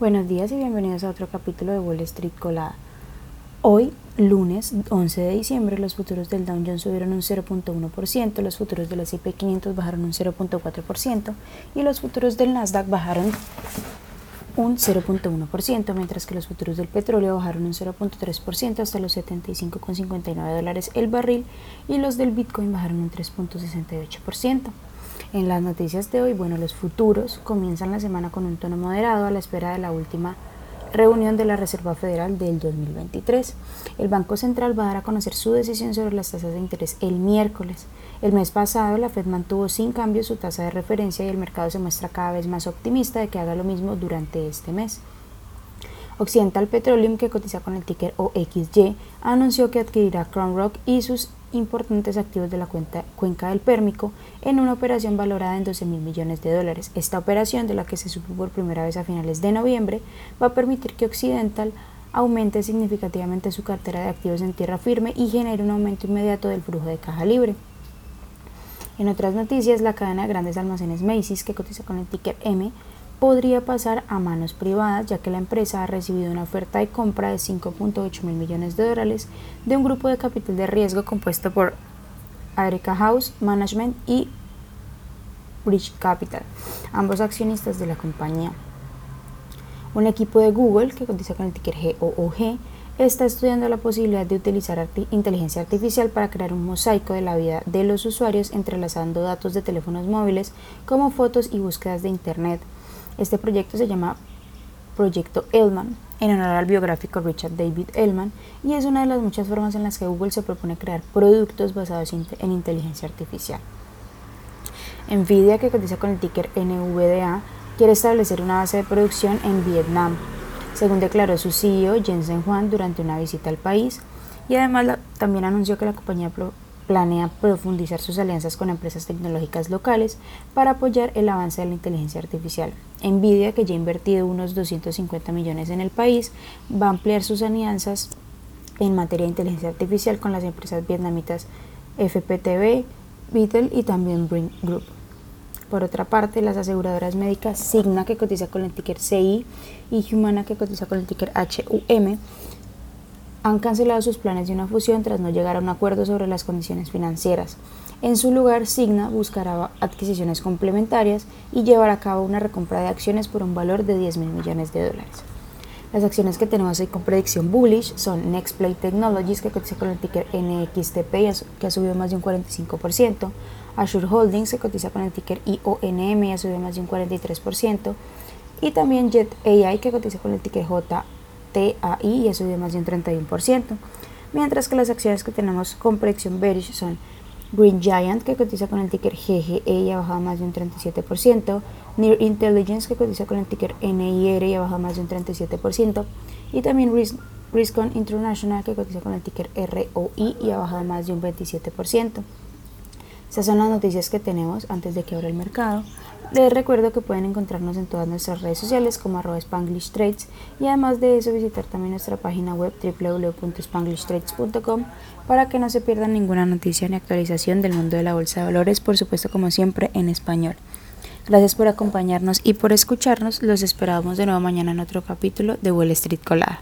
Buenos días y bienvenidos a otro capítulo de Wall Street Colada. Hoy, lunes 11 de diciembre, los futuros del Dow Jones subieron un 0.1%, los futuros del S&P 500 bajaron un 0.4% y los futuros del Nasdaq bajaron un 0.1%, mientras que los futuros del petróleo bajaron un 0.3% hasta los 75,59 dólares el barril y los del Bitcoin bajaron un 3.68%. En las noticias de hoy, bueno, los futuros comienzan la semana con un tono moderado a la espera de la última reunión de la Reserva Federal del 2023. El Banco Central va a dar a conocer su decisión sobre las tasas de interés el miércoles. El mes pasado la Fed mantuvo sin cambio su tasa de referencia y el mercado se muestra cada vez más optimista de que haga lo mismo durante este mes. Occidental Petroleum, que cotiza con el ticker OXY, anunció que adquirirá Crown Rock y sus importantes activos de la cuenca del Pérmico en una operación valorada en 12 mil millones de dólares. Esta operación, de la que se supo por primera vez a finales de noviembre, va a permitir que Occidental aumente significativamente su cartera de activos en tierra firme y genere un aumento inmediato del flujo de caja libre. En otras noticias, la cadena de grandes almacenes Macy's, que cotiza con el ticker M, podría pasar a manos privadas, ya que la empresa ha recibido una oferta de compra de 5.8 mil millones de dólares de un grupo de capital de riesgo compuesto por Adrica House Management y Bridge Capital, ambos accionistas de la compañía. Un equipo de Google, que cotiza con el ticker GOOG, está estudiando la posibilidad de utilizar inteligencia artificial para crear un mosaico de la vida de los usuarios entrelazando datos de teléfonos móviles como fotos y búsquedas de Internet este proyecto se llama Proyecto Elman, en honor al biográfico Richard David Elman, y es una de las muchas formas en las que Google se propone crear productos basados en inteligencia artificial. Nvidia, que cotiza con el ticker NVDA, quiere establecer una base de producción en Vietnam, según declaró su CEO Jensen Huang durante una visita al país, y además también anunció que la compañía planea profundizar sus alianzas con empresas tecnológicas locales para apoyar el avance de la inteligencia artificial. Nvidia, que ya ha invertido unos 250 millones en el país, va a ampliar sus alianzas en materia de inteligencia artificial con las empresas vietnamitas FPTV, Beetle y también Bring Group. Por otra parte, las aseguradoras médicas Signa, que cotiza con el ticker CI, y Humana, que cotiza con el ticker HUM, han cancelado sus planes de una fusión tras no llegar a un acuerdo sobre las condiciones financieras. En su lugar, Signa buscará adquisiciones complementarias y llevará a cabo una recompra de acciones por un valor de 10 mil millones de dólares. Las acciones que tenemos hoy con predicción bullish son Nextplay Technologies, que cotiza con el ticker NXTP, que ha subido más de un 45%, Azure Holdings, que cotiza con el ticker IONM, y ha subido más de un 43%, y también Jet AI, que cotiza con el ticker J TAI y ha subido más de un 31%, mientras que las acciones que tenemos con predicción bearish son Green Giant, que cotiza con el ticker GGE y ha bajado más de un 37%, Near Intelligence, que cotiza con el ticker NIR y ha bajado más de un 37%, y también Risk, Riskon International, que cotiza con el ticker ROI y ha bajado más de un 27%. Estas son las noticias que tenemos antes de que abra el mercado. Les recuerdo que pueden encontrarnos en todas nuestras redes sociales como arroba Spanglish Trades y además de eso visitar también nuestra página web www.spanglishtrades.com para que no se pierdan ninguna noticia ni actualización del mundo de la bolsa de valores, por supuesto como siempre en español. Gracias por acompañarnos y por escucharnos. Los esperamos de nuevo mañana en otro capítulo de Wall Street Colada.